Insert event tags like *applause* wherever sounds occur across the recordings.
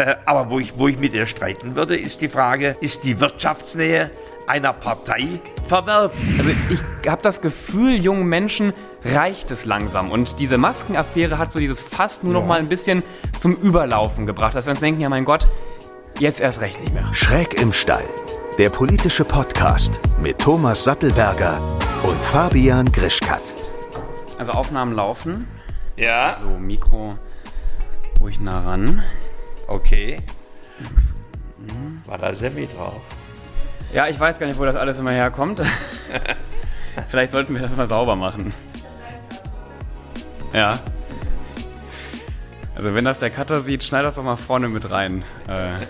Äh, aber wo ich, wo ich mit ihr streiten würde, ist die Frage, ist die Wirtschaftsnähe einer Partei verwerflich? Also ich habe das Gefühl, jungen Menschen reicht es langsam. Und diese Maskenaffäre hat so dieses fast nur noch mal ein bisschen zum Überlaufen gebracht, dass wir uns denken, ja mein Gott, jetzt erst recht nicht mehr. Schräg im Stall. Der politische Podcast mit Thomas Sattelberger und Fabian Grischkat. Also Aufnahmen laufen. Ja, So, Mikro ruhig nah ran. Okay. War da Semmi drauf? Ja, ich weiß gar nicht, wo das alles immer herkommt. *laughs* Vielleicht sollten wir das mal sauber machen. Ja. Also wenn das der Cutter sieht, schneid das doch mal vorne mit rein. Äh,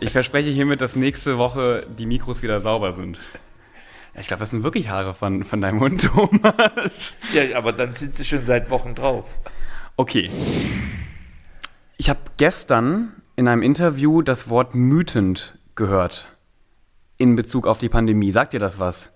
ich verspreche hiermit, dass nächste Woche die Mikros wieder sauber sind. Ich glaube, das sind wirklich Haare von, von deinem Hund, *laughs* Thomas. Ja, aber dann sind sie schon seit Wochen drauf. Okay. Ich habe gestern in einem Interview das Wort mütend gehört. In Bezug auf die Pandemie. Sagt dir das was?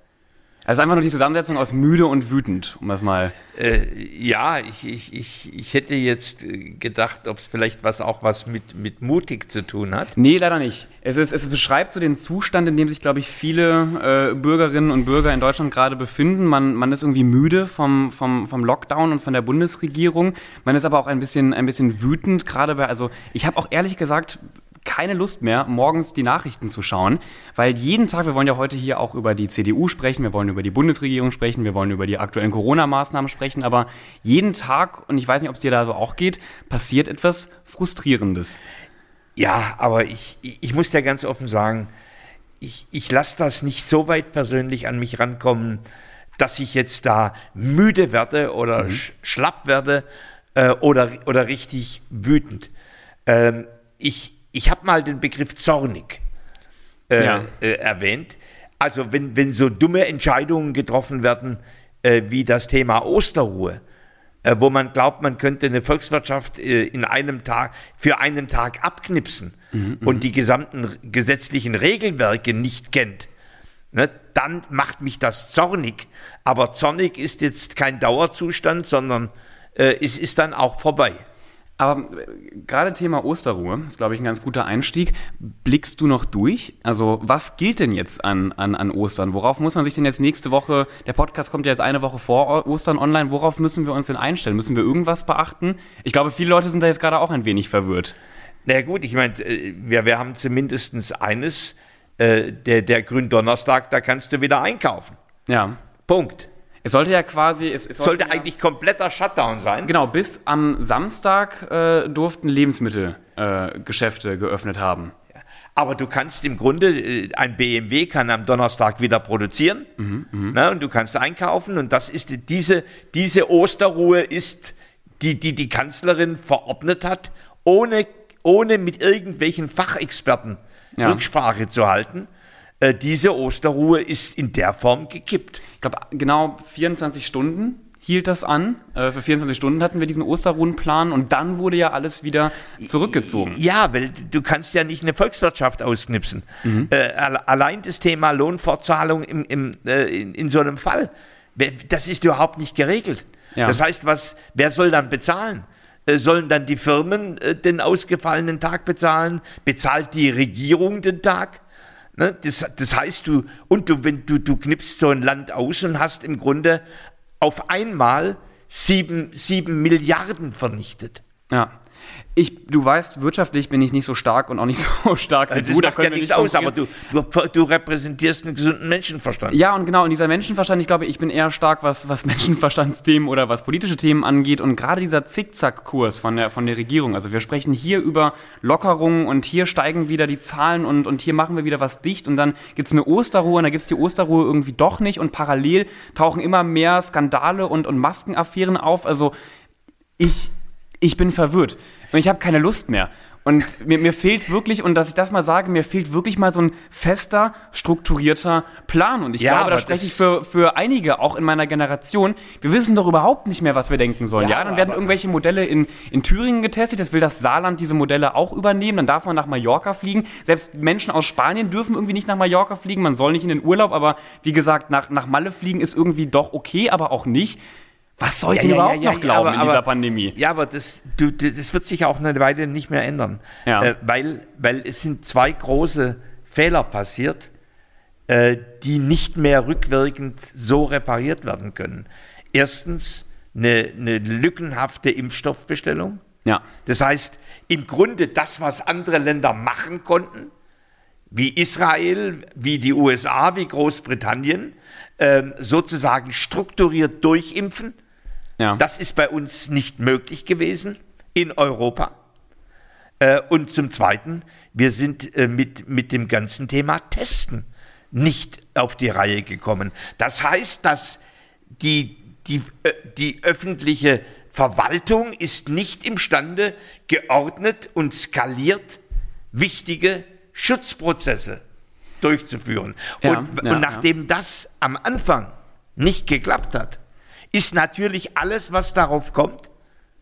Also einfach nur die Zusammensetzung aus müde und wütend, um das mal. Äh, ja, ich, ich, ich, ich hätte jetzt äh, gedacht, ob es vielleicht was auch was mit, mit mutig zu tun hat. Nee, leider nicht. Es, ist, es beschreibt so den Zustand, in dem sich, glaube ich, viele äh, Bürgerinnen und Bürger in Deutschland gerade befinden. Man, man ist irgendwie müde vom, vom, vom Lockdown und von der Bundesregierung. Man ist aber auch ein bisschen, ein bisschen wütend, gerade bei, also ich habe auch ehrlich gesagt keine Lust mehr, morgens die Nachrichten zu schauen, weil jeden Tag, wir wollen ja heute hier auch über die CDU sprechen, wir wollen über die Bundesregierung sprechen, wir wollen über die aktuellen Corona-Maßnahmen sprechen, aber jeden Tag, und ich weiß nicht, ob es dir da so auch geht, passiert etwas Frustrierendes. Ja, aber ich, ich, muss dir ganz offen sagen, ich, ich lasse das nicht so weit persönlich an mich rankommen, dass ich jetzt da müde werde oder sch schlapp werde äh, oder, oder richtig wütend. Ähm, ich ich habe mal den Begriff zornig äh, Ja. äh, erwähnt. Also wenn, wenn so dumme Entscheidungen getroffen werden, äh, wie das Thema Osterruhe, äh, wo man glaubt, man könnte eine Volkswirtschaft äh, in einem Tag für einen Tag abknipsen und die gesamten gesetzlichen Regelwerke nicht kennt, ne, dann macht mich das zornig. Aber zornig ist jetzt kein Dauerzustand, sondern äh, es ist dann auch vorbei. Aber äh, gerade Thema Osterruhe ist, glaube ich, ein ganz guter Einstieg. Blickst du noch durch? Also, was gilt denn jetzt an, an, an Ostern? Worauf muss man sich denn jetzt nächste Woche, der Podcast kommt ja jetzt eine Woche vor Ostern online, worauf müssen wir uns denn einstellen? Müssen wir irgendwas beachten? Ich glaube, viele Leute sind da jetzt gerade auch ein wenig verwirrt. Na ja, gut, ich meine, äh, wir, wir haben zumindest eines, äh, der, der Gründonnerstag, da kannst du wieder einkaufen. Ja. Punkt. Es sollte ja quasi. Es, es Sollte ja, eigentlich kompletter Shutdown sein. Genau, bis am Samstag äh, durften Lebensmittelgeschäfte äh, geöffnet haben. Aber du kannst im Grunde, äh, ein BMW kann am Donnerstag wieder produzieren ne, und du kannst einkaufen und das ist die- diese, diese Osterruhe ist, die, die die Kanzlerin verordnet hat, ohne, ohne mit irgendwelchen Fachexperten Ja. Rücksprache zu halten. Äh, diese Osterruhe ist in der Form gekippt. Ich glaube, genau 24 Stunden hielt das an. Äh, für 24 Stunden hatten wir diesen Osterruhenplan und dann wurde ja alles wieder zurückgezogen. Ja, weil du kannst ja nicht eine Volkswirtschaft ausknipsen. Äh, alle- allein das Thema Lohnfortzahlung im, im, äh, in, in so einem Fall, das ist überhaupt nicht geregelt. Ja. Das heißt, was, wer soll dann bezahlen? Äh, sollen dann die Firmen äh, den ausgefallenen Tag bezahlen? Bezahlt die Regierung den Tag? Ne? Das, das heißt, du, und du, wenn du, du knippst so ein Land aus und hast im Grunde auf einmal sieben, sieben Milliarden vernichtet. Ja. Ich, du weißt, wirtschaftlich bin ich nicht so stark und auch nicht *laughs* so stark wie Also Das du. Da macht ja nichts nicht aus, aber du, du, du repräsentierst einen gesunden Menschenverstand. Ja, und genau, und dieser Menschenverstand, ich glaube, ich bin eher stark, was, was *laughs* Menschenverstandsthemen oder was politische Themen angeht. Und gerade dieser Zickzackkurs von der, von der Regierung. Also wir sprechen hier über Lockerungen und hier steigen wieder die Zahlen und, und hier machen wir wieder was dicht und dann gibt es eine Osterruhe und dann gibt es die Osterruhe irgendwie doch nicht und parallel tauchen immer mehr Skandale und, und Maskenaffären auf. Also ich, ich bin verwirrt und ich habe keine Lust mehr. Und mir, mir fehlt wirklich, und dass ich das mal sage, mir fehlt wirklich mal so ein fester, strukturierter Plan. Und ich Ja, glaube, da spreche ich für, für einige, auch in meiner Generation. Wir wissen doch überhaupt nicht mehr, was wir denken sollen. Ja, Ja, dann werden irgendwelche Modelle in, in Thüringen getestet. Jetzt will das Saarland diese Modelle auch übernehmen. Dann darf man nach Mallorca fliegen. Selbst Menschen aus Spanien dürfen irgendwie nicht nach Mallorca fliegen. Man soll nicht in den Urlaub, aber wie gesagt, nach, nach Malle fliegen ist irgendwie doch okay, aber auch nicht. Was soll ich Ja, überhaupt ja, noch glauben aber- in dieser aber- Pandemie? Ja, aber das, du, das wird sich auch eine Weile nicht mehr ändern. Äh, weil, weil es sind zwei große Fehler passiert, äh, die nicht mehr rückwirkend so repariert werden können. Erstens eine, eine lückenhafte Impfstoffbestellung. Ja. Das heißt, im Grunde das, was andere Länder machen konnten, wie Israel, wie die USA, wie Großbritannien, ähm, sozusagen strukturiert durchimpfen. Ja. Das ist bei uns nicht möglich gewesen in Europa. Äh, und zum Zweiten, wir sind äh, mit, mit dem ganzen Thema Testen nicht auf die Reihe gekommen. Das heißt, dass die, die, äh, die öffentliche Verwaltung ist nicht imstande, geordnet und skaliert wichtige Schutzprozesse durchzuführen. Ja, und, ja, und nachdem das am Anfang nicht geklappt hat, ist natürlich alles, was darauf kommt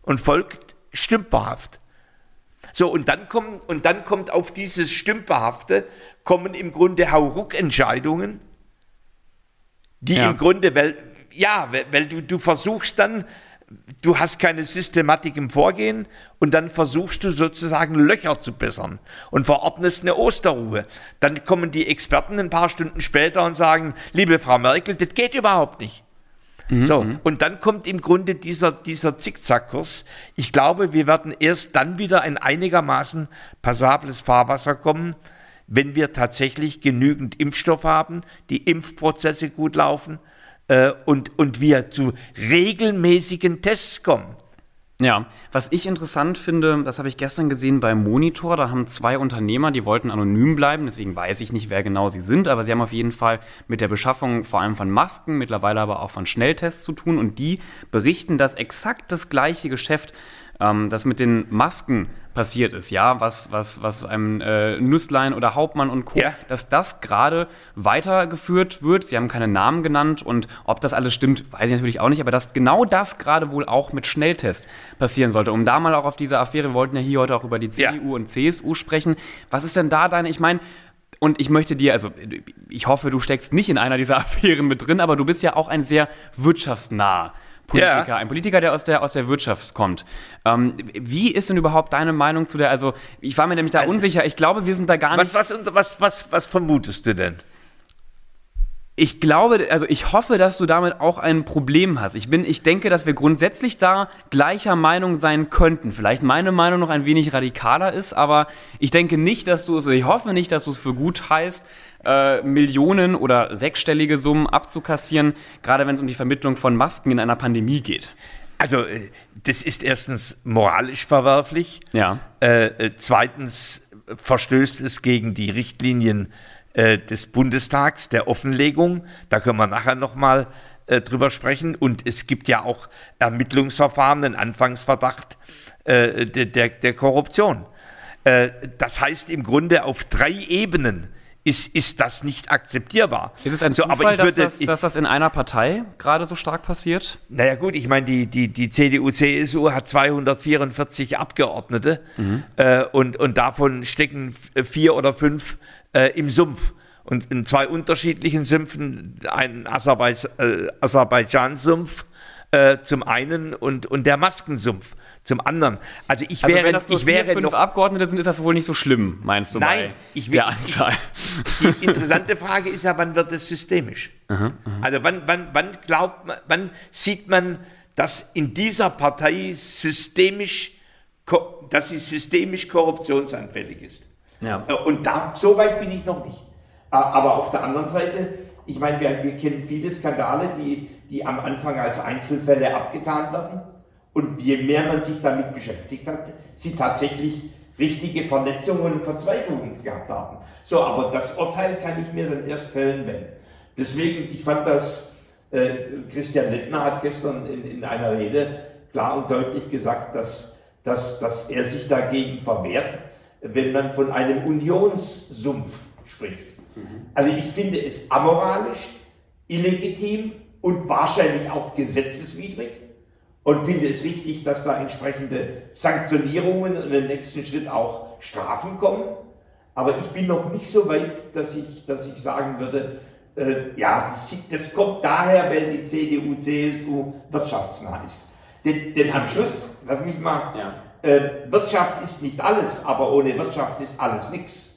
und folgt, stümperhaft. So, und dann, kommen, und dann kommt auf dieses Stümperhafte, kommen im Grunde Hauruck-Entscheidungen, die Ja. im Grunde, weil, ja, weil, du, du versuchst dann, du hast keine Systematik im Vorgehen und dann versuchst du sozusagen Löcher zu bessern und verordnest eine Osterruhe. Dann kommen die Experten ein paar Stunden später und sagen, liebe Frau Merkel, das geht überhaupt nicht. So, und dann kommt im Grunde dieser, dieser Zickzackkurs. Ich glaube, wir werden erst dann wieder in einigermaßen passables Fahrwasser kommen, wenn wir tatsächlich genügend Impfstoff haben, die Impfprozesse gut laufen äh, und, und wir zu regelmäßigen Tests kommen. Ja, was ich interessant finde, das habe ich gestern gesehen beim Monitor, da haben zwei Unternehmer, die wollten anonym bleiben, deswegen weiß ich nicht, wer genau sie sind, aber sie haben auf jeden Fall mit der Beschaffung vor allem von Masken, mittlerweile aber auch von Schnelltests zu tun. Und die berichten, dass exakt das gleiche Geschäft, ähm, das mit den Masken passiert ist, ja, was, was, was einem äh, Nüsslein oder Hauptmann und Co., Ja. dass das gerade weitergeführt wird. Sie haben keine Namen genannt und ob das alles stimmt, weiß ich natürlich auch nicht, aber dass genau das gerade wohl auch mit Schnelltest passieren sollte. Um da mal auch auf diese Affäre, wir wollten ja hier heute auch über die Ja. CDU und CSU sprechen. Was ist denn da deine, ich meine, und ich möchte dir, also ich hoffe, du steckst nicht in einer dieser *laughs* Affären mit drin, aber du bist ja auch ein sehr wirtschaftsnah. Politiker, Ja. ein Politiker, der aus der, aus der Wirtschaft kommt. Ähm, wie ist denn überhaupt deine Meinung zu der, also ich war mir nämlich da unsicher, ich glaube, wir sind da gar nicht Was, was, was, was, was vermutest du denn? Ich glaube, also ich hoffe, dass du damit auch ein Problem hast. Ich bin, ich denke, dass wir grundsätzlich da gleicher Meinung sein könnten. Vielleicht meine Meinung noch ein wenig radikaler ist, aber ich denke nicht, dass du es, ich hoffe nicht, dass du es für gut heißt, äh, Millionen oder sechsstellige Summen abzukassieren, gerade wenn es um die Vermittlung von Masken in einer Pandemie geht. Also, äh, das ist erstens moralisch verwerflich. Ja. Äh, äh, zweitens verstößt es gegen die Richtlinien äh, des Bundestags der Offenlegung. Da können wir nachher nochmal äh, drüber sprechen. Und es gibt ja auch Ermittlungsverfahren, einen Anfangsverdacht äh, der, der, Korruption. Das heißt im Grunde auf drei Ebenen ist, ist das nicht akzeptierbar. Ist es ein So, Zufall, aber ich dass, würde, das, ich, dass das in einer Partei gerade so stark passiert? naja gut, ich meine, die, die, die CDU, CSU hat 244 Abgeordnete äh, und, und davon stecken f- vier oder fünf äh, im Sumpf. Und in zwei unterschiedlichen Sümpfen, ein Aserbaidsch äh, Aserbaidschan-Sumpf äh, zum einen und, und der Maskensumpf zum anderen. Also ich Also wäre, wenn das nur ich vier, wäre fünf noch Abgeordnete sind, ist das wohl nicht so schlimm, meinst du, Nein, bei ich will- der Anzahl? Die interessante Frage ist ja, wann wird es systemisch? Also wann, wann, wann glaubt man, wann sieht man, dass in dieser Partei systemisch, dass sie systemisch korruptionsanfällig ist? Ja. Äh, Und da, so weit bin ich noch nicht. Aber auf der anderen Seite, ich meine, wir, wir kennen viele Skandale, die, die am Anfang als Einzelfälle abgetan werden. Und je mehr man sich damit beschäftigt hat, sie tatsächlich richtige Verletzungen und Verzweigungen gehabt haben. So, aber das Urteil kann ich mir dann erst fällen, wenn. Deswegen, ich fand das, äh, Christian Lindner hat gestern in, in einer Rede klar und deutlich gesagt, dass, dass, dass er sich dagegen verwehrt, wenn man von einem Unionssumpf spricht. Also ich finde es amoralisch, illegitim und wahrscheinlich auch gesetzeswidrig und finde es wichtig, dass da entsprechende Sanktionierungen und im nächsten Schritt auch Strafen kommen. Aber ich bin noch nicht so weit, dass ich, dass ich sagen würde, Äh, ja, das, das, kommt daher, wenn die CDU, CSU wirtschaftsnah ist. Denn, denn am Schluss, lass mich mal, ja. äh, Wirtschaft ist nicht alles, aber ohne Wirtschaft ist alles nichts.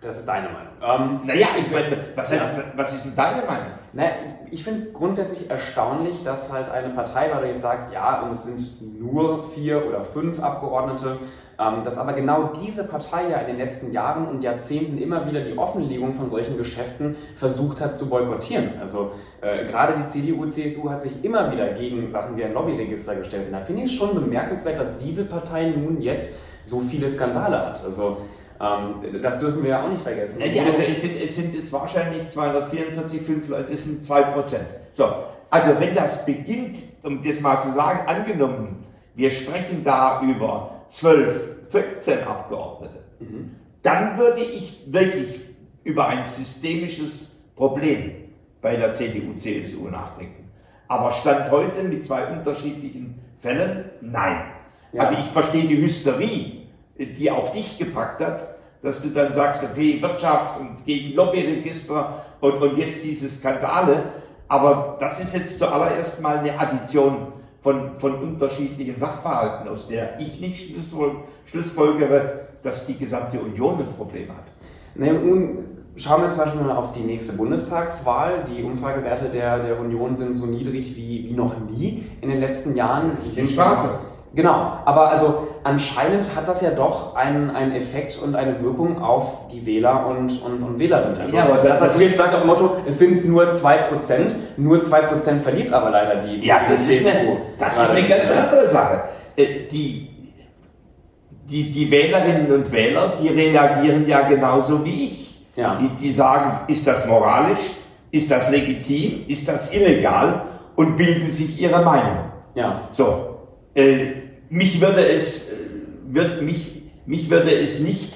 Das ist deine Meinung. Ähm, naja, ich meine, was, heißt, ja. was ist denn deine Meinung? Naja, ich, ich finde es grundsätzlich erstaunlich, dass halt eine Partei, weil du jetzt sagst, ja, und es sind nur vier oder fünf Abgeordnete, ähm, dass aber genau diese Partei ja in den letzten Jahren und Jahrzehnten immer wieder die Offenlegung von solchen Geschäften versucht hat zu boykottieren. Also äh, gerade die CDU, CSU hat sich immer wieder gegen Sachen wie ein Lobbyregister gestellt. Und da finde ich es schon bemerkenswert, dass diese Partei nun jetzt so viele Skandale hat. Also ähm, das dürfen wir ja auch nicht vergessen. Ja, also es, sind, es sind jetzt wahrscheinlich 244, 5 Leute, das sind 2 Prozent. So, also wenn das beginnt, um das mal zu sagen, angenommen, wir sprechen da über 12, 15 Abgeordnete, mhm. dann würde ich wirklich über ein systemisches Problem bei der CDU, CSU nachdenken. Aber Stand heute mit zwei unterschiedlichen Fällen, nein. Ja. Also ich verstehe die Hysterie, die auch dich gepackt hat, dass du dann sagst, okay, Wirtschaft und gegen Lobbyregister und, und jetzt diese Skandale. Aber das ist jetzt zuallererst mal eine Addition von, von unterschiedlichen Sachverhalten, aus der ich nicht schlussfolgere, dass die gesamte Union ein Problem hat. Nee, nun schauen wir zum Beispiel mal auf die nächste Bundestagswahl. Die Umfragewerte der, der Union sind so niedrig wie, wie noch nie in den letzten Jahren. Die sind Strafe. Genau, aber also anscheinend hat das ja doch einen, einen Effekt und eine Wirkung auf die Wähler und, und, und Wählerinnen. Also ja, aber das, was du jetzt sagst auf dem Motto, es sind nur 2%, nur 2% verliert aber leider die Ja, das, ist eine, das ist eine ganz andere Sache. Äh, die, die, die Wählerinnen und Wähler, die reagieren ja genauso wie ich. Ja. Die, die sagen, ist das moralisch, ist das legitim, ist das illegal und bilden sich ihre Meinung. Ja. So, äh, mich würde es, äh, wird, mich, mich würde es nicht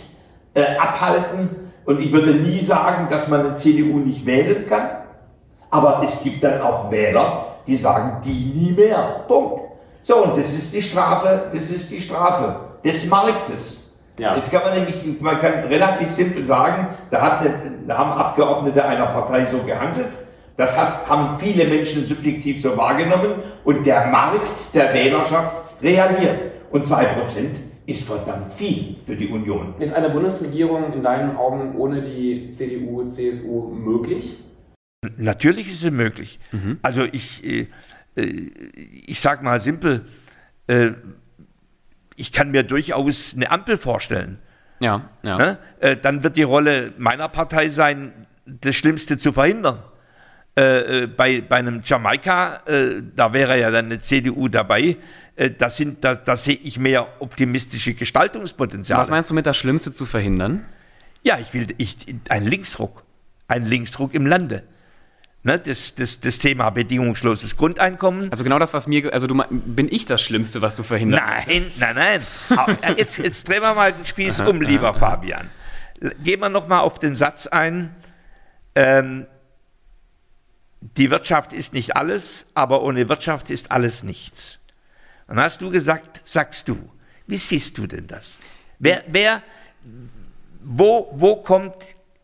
äh, abhalten und ich würde nie sagen, dass man eine CDU nicht wählen kann. Aber es gibt dann auch Wähler, die sagen, die nie mehr. Punkt. So, und das ist die Strafe, das ist die Strafe des Marktes. Ja. Jetzt kann man nämlich, man kann relativ simpel sagen, da, hat eine, da haben Abgeordnete einer Partei so gehandelt, das hat, haben viele Menschen subjektiv so wahrgenommen und der Markt der Wählerschaft reagiert. Und 2% ist verdammt viel für die Union. Ist eine Bundesregierung in deinen Augen ohne die CDU, CSU möglich? Natürlich ist es möglich. Mhm. Also ich, äh, äh ich sage mal simpel, äh, ich kann mir durchaus eine Ampel vorstellen. Ja, ja. Ne? Äh, dann wird die Rolle meiner Partei sein, das Schlimmste zu verhindern. Äh, äh, bei, bei einem Jamaika, äh, da wäre ja dann eine CDU dabei, äh, da, sind, da, da sehe ich mehr optimistische Gestaltungspotenziale. Was meinst du mit das Schlimmste zu verhindern? Ja, ich will ich, ein Linksruck, ein Linksruck im Lande. Ne, das, das, das Thema bedingungsloses Grundeinkommen. Also genau das, was mir, also du, bin ich das Schlimmste, was du verhindern Nein, nein, nein. jetzt, jetzt drehen wir mal den Spieß um, lieber Fabian. Gehen wir nochmal auf den Satz ein. Ähm, die Wirtschaft ist nicht alles, aber ohne Wirtschaft ist alles nichts. Und hast du gesagt, sagst du, wie siehst du denn das? Wer, wer, wo, wo kommt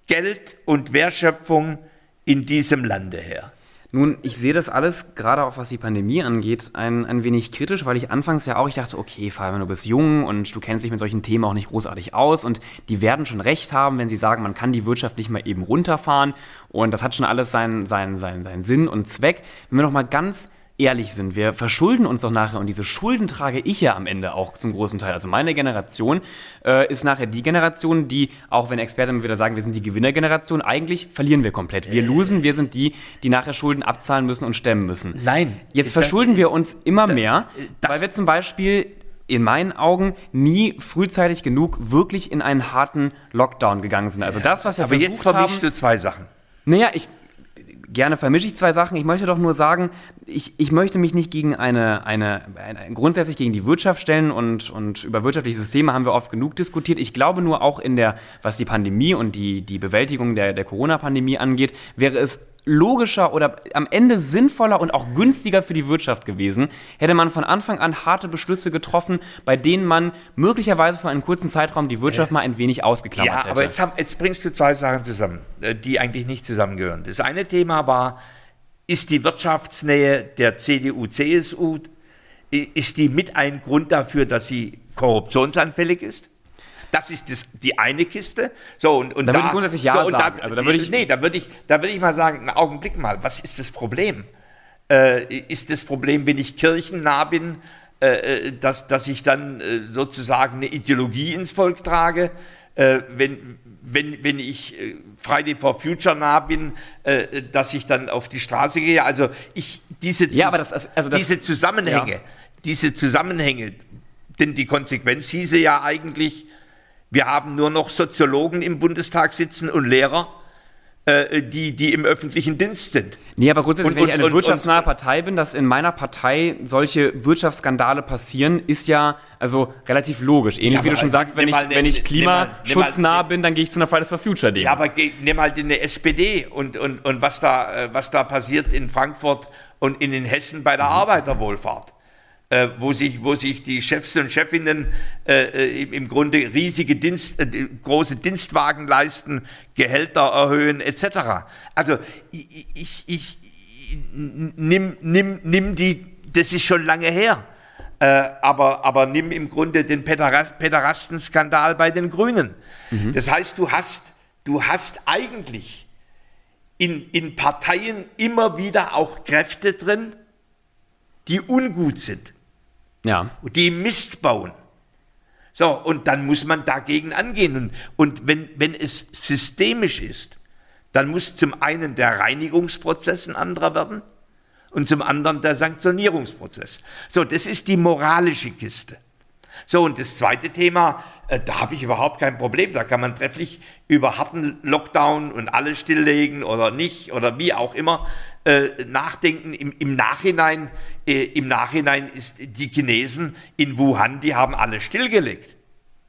Geld und Wertschöpfung in diesem Lande her? Nun, ich sehe das alles, gerade auch was die Pandemie angeht, ein, ein wenig kritisch, weil ich anfangs ja auch, ich dachte, okay, Fabian, du bist jung und du kennst dich mit solchen Themen auch nicht großartig aus und die werden schon recht haben, wenn sie sagen, man kann die Wirtschaft nicht mal eben runterfahren und das hat schon alles seinen, seinen, seinen, seinen Sinn und Zweck. Wenn wir noch mal ganz ehrlich sind, wir verschulden uns doch nachher und diese Schulden trage ich ja am Ende auch zum großen Teil. Also meine Generation äh, ist nachher die Generation, die, auch wenn Experten wieder sagen, wir sind die Gewinnergeneration, eigentlich verlieren wir komplett. Wir losen, wir sind die, die nachher Schulden abzahlen müssen und stemmen müssen. Nein. Jetzt verschulden wir uns immer mehr, weil wir zum Beispiel in meinen Augen nie frühzeitig genug wirklich in einen harten Lockdown gegangen sind. Also das, was wir Aber jetzt vermischst du zwei Sachen. Naja, ich, gerne vermische ich zwei Sachen. Ich möchte doch nur sagen, ich, ich möchte mich nicht gegen eine, eine, eine, grundsätzlich gegen die Wirtschaft stellen und, und über wirtschaftliche Systeme haben wir oft genug diskutiert. Ich glaube nur auch in der, was die Pandemie und die, die Bewältigung der, der Corona-Pandemie angeht, wäre es logischer oder am Ende sinnvoller und auch günstiger für die Wirtschaft gewesen, hätte man von Anfang an harte Beschlüsse getroffen, bei denen man möglicherweise für einen kurzen Zeitraum die Wirtschaft mal ein wenig ausgeklammert Ja, hätte. aber jetzt, hab, jetzt bringst du zwei Sachen zusammen, äh, die eigentlich nicht zusammengehören. Das eine Thema war, ist die Wirtschaftsnähe der CDU, CSU, ist die mit ein Grund dafür, dass sie korruptionsanfällig ist? Das ist das, die eine Kiste. So, und, und Da würde ich grundsätzlich ja und sagen. Also da würde ich- nee, da würde ich, da würde ich mal sagen, einen Augenblick mal, was ist das Problem? Äh, ist das Problem, wenn ich kirchennah bin, äh, äh, dass, dass ich dann äh, sozusagen eine Ideologie ins Volk trage? Äh, wenn, wenn, wenn ich äh, Friday for Future nah bin, dass ich dann auf die Straße gehe? Also ich, diese, Ja, das- also das- diese Zusammenhänge, Ja. diese Zusammenhänge, denn die Konsequenz hieße ja eigentlich, wir haben nur noch Soziologen im Bundestag sitzen und Lehrer, äh, die, die im öffentlichen Dienst sind. Nee, aber grundsätzlich, Und- wenn ich und- eine und- wirtschaftsnahe Partei bin, dass in meiner Partei solche Wirtschaftsskandale passieren, ist ja also relativ logisch. Ähnlich Ja, wie du schon sagst, wenn ich, ne- wenn ich klimaschutznah bin, dann gehe ich zu einer Fridays for Future Demo. Ja, aber geh, nimm mal den SPD und, und, und was, da, äh, was da passiert in Frankfurt und in den Hessen bei der Arbeiterwohlfahrt. Äh, wo, sich, wo sich die Chefs und Chefinnen äh, äh, im- im Grunde riesige Dienst, äh, große Dienstwagen leisten, Gehälter erhöhen etc. Also ich, ich, ich nimm, nimm, nimm die, das ist schon lange her, äh, aber, aber nimm im Grunde den Pedera- Pederastenskandal bei den Grünen. Das heißt, du hast, du hast eigentlich in, in Parteien immer wieder auch Kräfte drin, die ungut sind ja. die Mist bauen. So, und dann muss man dagegen angehen. Und, und wenn, wenn es systemisch ist, dann muss zum einen der Reinigungsprozess ein anderer werden und zum anderen der Sanktionierungsprozess. So, das ist die moralische Kiste. So, und das zweite Thema, äh, da habe ich überhaupt kein Problem. Da kann man trefflich über harten Lockdown und alles stilllegen oder nicht oder wie auch immer äh, nachdenken. Im, im Nachhinein, äh, im Nachhinein ist die Chinesen in Wuhan, die haben alles stillgelegt.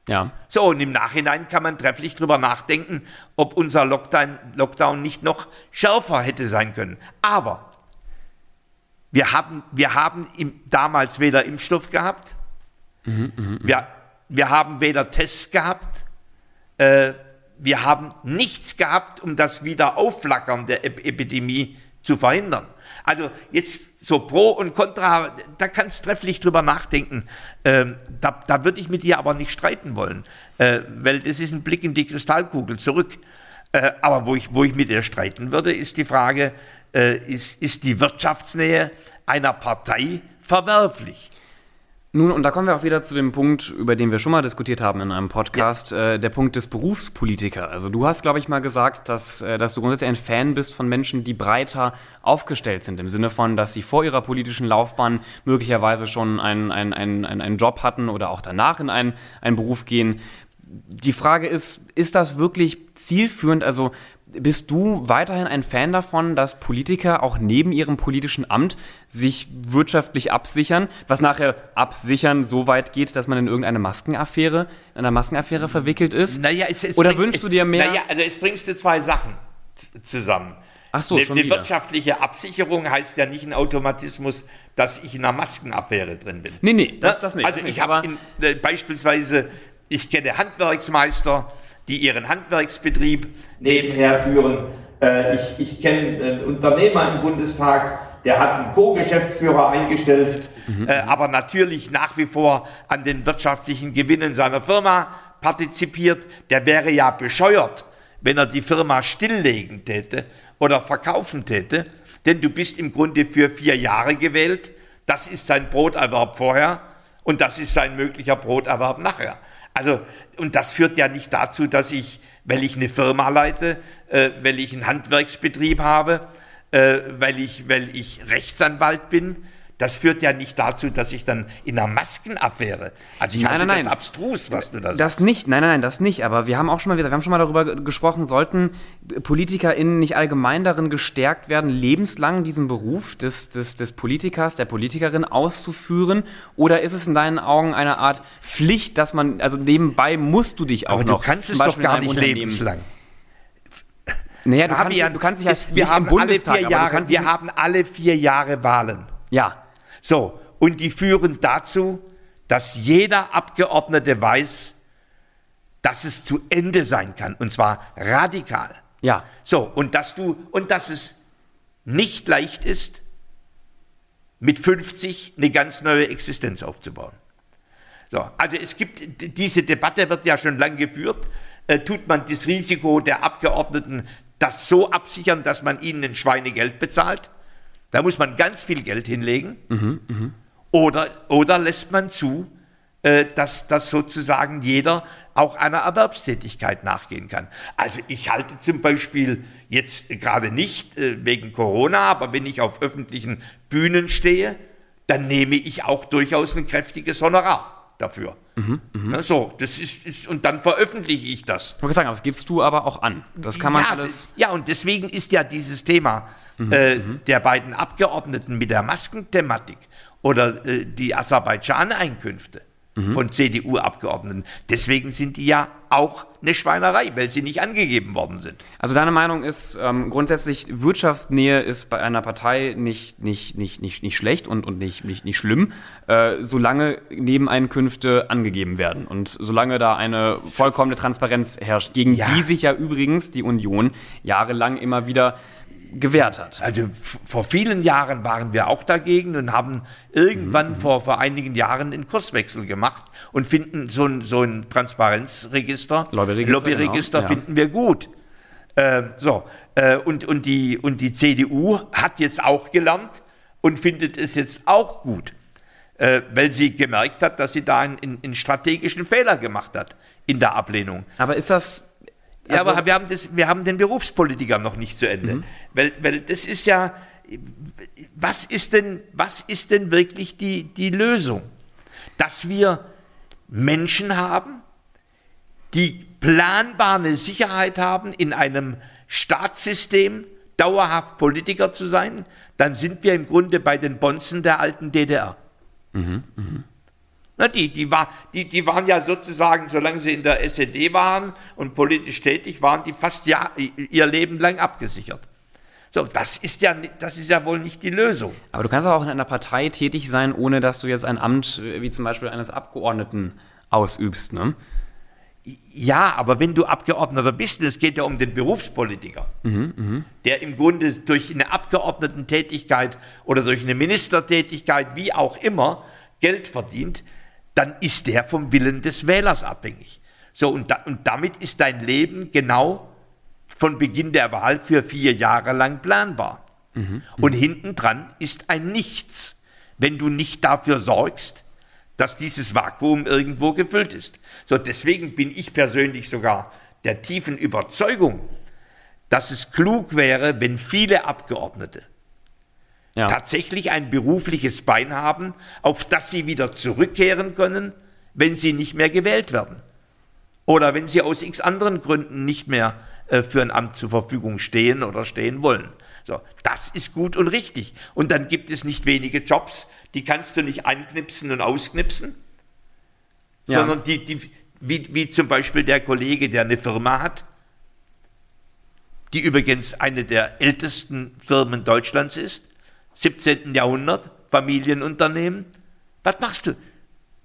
Ja. So, und im Nachhinein kann man trefflich drüber nachdenken, ob unser Lockdown, Lockdown nicht noch schärfer hätte sein können. Aber wir haben, wir haben im, damals weder Impfstoff gehabt, wir, wir haben weder Tests gehabt, äh, wir haben nichts gehabt, um das Wiederaufflackern der Ep Epidemie zu verhindern. Also jetzt so Pro und Contra, da kannst du trefflich drüber nachdenken. Ähm, da, da würde ich mit dir aber nicht streiten wollen, äh, weil das ist ein Blick in die Kristallkugel zurück. Äh, aber wo ich, wo ich mit dir streiten würde, ist die Frage, äh, ist, ist die Wirtschaftsnähe einer Partei verwerflich? Nun, und da kommen wir auch wieder zu dem Punkt, über den wir schon mal diskutiert haben in einem Podcast, äh, der Punkt des Berufspolitiker. Also du hast, glaube ich, mal gesagt, dass, äh, dass du grundsätzlich ein Fan bist von Menschen, die breiter aufgestellt sind, im Sinne von, dass sie vor ihrer politischen Laufbahn möglicherweise schon einen, einen, einen, einen einen Job hatten oder auch danach in einen, einen Beruf gehen. Die Frage ist, ist das wirklich zielführend? Also bist du weiterhin ein Fan davon, dass Politiker auch neben ihrem politischen Amt sich wirtschaftlich absichern, was nachher absichern so weit geht, dass man in irgendeine Maskenaffäre, in einer Maskenaffäre verwickelt ist? Naja, es, es Oder wünschst du dir mehr- Naja, also jetzt bringst du zwei Sachen zusammen. Ach so, eine, schon eine wirtschaftliche Absicherung heißt ja nicht ein Automatismus, dass ich in einer Maskenaffäre drin bin. Nee, nee, das, Ne? das nicht. Also das ich habe äh, beispielsweise, ich kenne Handwerksmeister, die ihren Handwerksbetrieb nebenher führen. Äh, ich ich kenne einen Unternehmer im Bundestag, der hat einen Co-Geschäftsführer eingestellt, Mhm. äh, aber natürlich nach wie vor an den wirtschaftlichen Gewinnen seiner Firma partizipiert. Der wäre ja bescheuert, wenn er die Firma stilllegen täte oder verkaufen täte, denn du bist im Grunde für vier Jahre gewählt. Das ist sein Broterwerb vorher und das ist sein möglicher Broterwerb nachher. Also, und das führt ja nicht dazu, dass ich, weil ich eine Firma leite, äh, weil ich einen Handwerksbetrieb habe, äh, weil, ich, weil ich Rechtsanwalt bin, das führt ja nicht dazu, dass ich dann in einer Maskenaffäre, also ich Nein, halte nein, das nein. abstrus, was du da sagst. Das nicht, nein, nein, nein, das nicht. Aber wir haben auch schon mal wir haben schon mal darüber ge- gesprochen, sollten PolitikerInnen nicht allgemein darin gestärkt werden, lebenslang diesen Beruf des, des, des Politikers, der Politikerin auszuführen? Oder ist es in deinen Augen eine Art Pflicht, dass man, also nebenbei musst du dich auch Aber noch. du kannst es doch gar nicht lebenslang. *laughs* Naja, du kannst, Fabian, du kannst dich ja es- wir nicht haben alle vier Jahre, kannst wir haben alle vier Jahre Wahlen. Ja, So, und die führen dazu, dass jeder Abgeordnete weiß, dass es zu Ende sein kann, und zwar radikal. ja. So, und dass du, und dass es nicht leicht ist, mit 50 eine ganz neue Existenz aufzubauen. So, also es gibt, diese Debatte wird ja schon lange geführt. Äh, tut man das Risiko der Abgeordneten das so absichern, dass man ihnen ein Schweinegeld bezahlt? Da muss man ganz viel Geld hinlegen. Oder, oder lässt man zu, äh, dass, dass sozusagen jeder auch einer Erwerbstätigkeit nachgehen kann. Also ich halte zum Beispiel jetzt gerade nicht äh, wegen Corona, aber wenn ich auf öffentlichen Bühnen stehe, dann nehme ich auch durchaus ein kräftiges Honorar dafür. Na, so, das ist, ist, und dann veröffentliche ich das. Ich wollte sagen, aber das gibst du aber auch an. Das kann man ja, alles. ja, und deswegen ist ja dieses Thema äh, der beiden Abgeordneten mit der Maskenthematik oder äh, die Aserbaidschan-Einkünfte von CDU-Abgeordneten, deswegen sind die ja auch eine Schweinerei, weil sie nicht angegeben worden sind. Also deine Meinung ist ähm, grundsätzlich, Wirtschaftsnähe ist bei einer Partei nicht, nicht, nicht, nicht, nicht schlecht und, und nicht, nicht, nicht schlimm, äh, solange Nebeneinkünfte angegeben werden und solange da eine vollkommene Transparenz herrscht, gegen Ja. die sich ja übrigens die Union jahrelang immer wieder gewehrt hat. Also vor vielen Jahren waren wir auch dagegen und haben irgendwann vor, vor einigen Jahren einen Kurswechsel gemacht und finden so ein, so ein Transparenzregister, Lobbyregister, Lobbyregister genau, finden wir gut. Ähm, so, äh, und, und, die, und die CDU hat jetzt auch gelernt und findet es jetzt auch gut, äh, weil sie gemerkt hat, dass sie da einen, einen strategischen Fehler gemacht hat in der Ablehnung. Aber ist das. Ja, also- aber wir haben, das, wir haben den Berufspolitiker noch nicht zu Ende. Weil, weil das ist ja, was ist denn, was ist denn wirklich die, die Lösung? Dass wir Menschen haben, die planbar eine Sicherheit haben, in einem Staatssystem dauerhaft Politiker zu sein, dann sind wir im Grunde bei den Bonzen der alten DDR. Na, die, die, war, die, die waren ja sozusagen, solange sie in der SED waren und politisch tätig waren, die fast ja, ihr Leben lang abgesichert. So, das ist, ja, das ist ja wohl nicht die Lösung. Aber du kannst auch in einer Partei tätig sein, ohne dass du jetzt ein Amt äh, wie zum Beispiel eines Abgeordneten ausübst. Ne? Ja, aber wenn du Abgeordneter bist, es geht ja um den Berufspolitiker, der im Grunde durch eine Abgeordnetentätigkeit oder durch eine Ministertätigkeit, wie auch immer, Geld verdient, dann ist der vom Willen des Wählers abhängig. So, und, da, und damit ist dein Leben genau von Beginn der Wahl für vier Jahre lang planbar. Und hintendran ist ein Nichts, wenn du nicht dafür sorgst, dass dieses Vakuum irgendwo gefüllt ist. So, deswegen bin ich persönlich sogar der tiefen Überzeugung, dass es klug wäre, wenn viele Abgeordnete Ja. tatsächlich ein berufliches Bein haben, auf das sie wieder zurückkehren können, wenn sie nicht mehr gewählt werden. Oder wenn sie aus x anderen Gründen nicht mehr äh, für ein Amt zur Verfügung stehen oder stehen wollen. So, das ist gut und richtig. Und dann gibt es nicht wenige Jobs, die kannst du nicht anknipsen und ausknipsen, Ja. sondern die, die, wie, wie zum Beispiel der Kollege, der eine Firma hat, die übrigens eine der ältesten Firmen Deutschlands ist, 17. Jahrhundert, Familienunternehmen. Was machst du?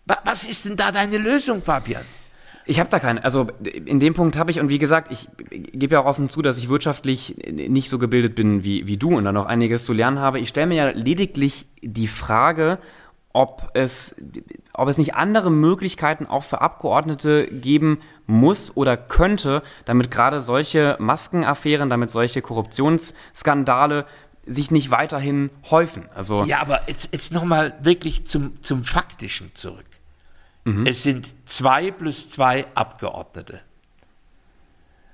Wa- Was ist denn da deine Lösung, Fabian? Ich habe da keine. Also in dem Punkt habe ich, und wie gesagt, ich gebe ja auch offen zu, dass ich wirtschaftlich nicht so gebildet bin wie, wie du und da noch einiges zu lernen habe. Ich stelle mir ja lediglich die Frage, ob es, ob es nicht andere Möglichkeiten auch für Abgeordnete geben muss oder könnte, damit gerade solche Maskenaffären, damit solche Korruptionsskandale sich nicht weiterhin häufen. Also Ja, aber jetzt, jetzt nochmal wirklich zum, zum Faktischen zurück. Es sind zwei plus zwei Abgeordnete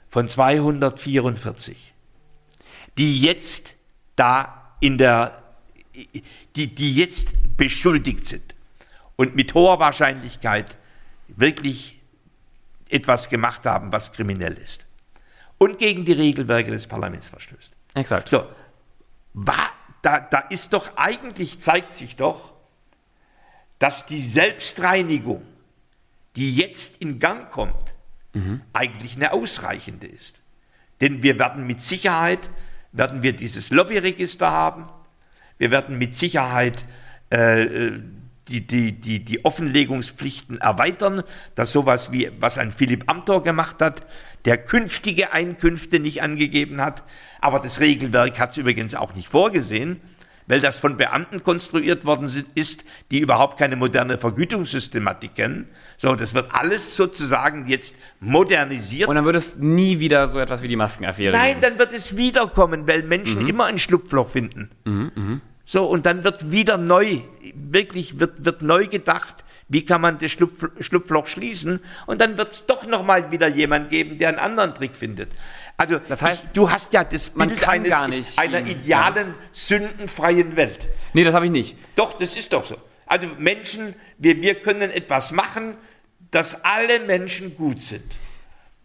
von 244, die jetzt da in der, die, die jetzt beschuldigt sind und mit hoher Wahrscheinlichkeit wirklich etwas gemacht haben, was kriminell ist und gegen die Regelwerke des Parlaments verstößt. exakt. So, da, da ist doch eigentlich, zeigt sich doch, dass die Selbstreinigung, die jetzt in Gang kommt, eigentlich eine ausreichende ist. Denn wir werden mit Sicherheit, werden wir dieses Lobbyregister haben. Wir werden mit Sicherheit äh, die, die, die, die Offenlegungspflichten erweitern, dass sowas wie, was ein Philipp Amthor gemacht hat, der künftige Einkünfte nicht angegeben hat, aber das Regelwerk hat es übrigens auch nicht vorgesehen, weil das von Beamten konstruiert worden ist, die überhaupt keine moderne Vergütungssystematik kennen. So, das wird alles sozusagen jetzt modernisiert. Und dann wird es nie wieder so etwas wie die Maskenaffäre Nein, geben. dann wird es wiederkommen, weil Menschen immer ein Schlupfloch finden. So, und dann wird wieder neu, wirklich wird, wird neu gedacht, wie kann man das Schlupf, Schlupfloch schließen? Und dann wird es doch nochmal wieder jemand geben, der einen anderen Trick findet. Also, Das heißt, ich, du hast ja das man Bild kann gar nicht einer idealen, sündenfreien Welt. Nee, das habe ich nicht. Doch, das ist doch so. Also Menschen, wir, wir können etwas machen, dass alle Menschen gut sind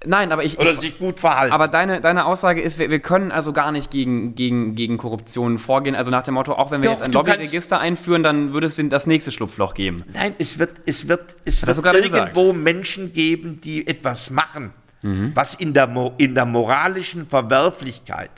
Nein, aber ich. oder ich sich gut verhalten. aber deine, deine Aussage ist, wir, wir können also gar nicht gegen, gegen, gegen Korruption vorgehen. Also nach dem Motto, auch wenn wir Doch, jetzt ein Lobbyregister einführen, dann würde es das nächste Schlupfloch geben. Nein, es wird, es wird, es Hat wird irgendwo Menschen geben, die etwas machen, Mhm. was in der, Mo- in der moralischen Verwerflichkeit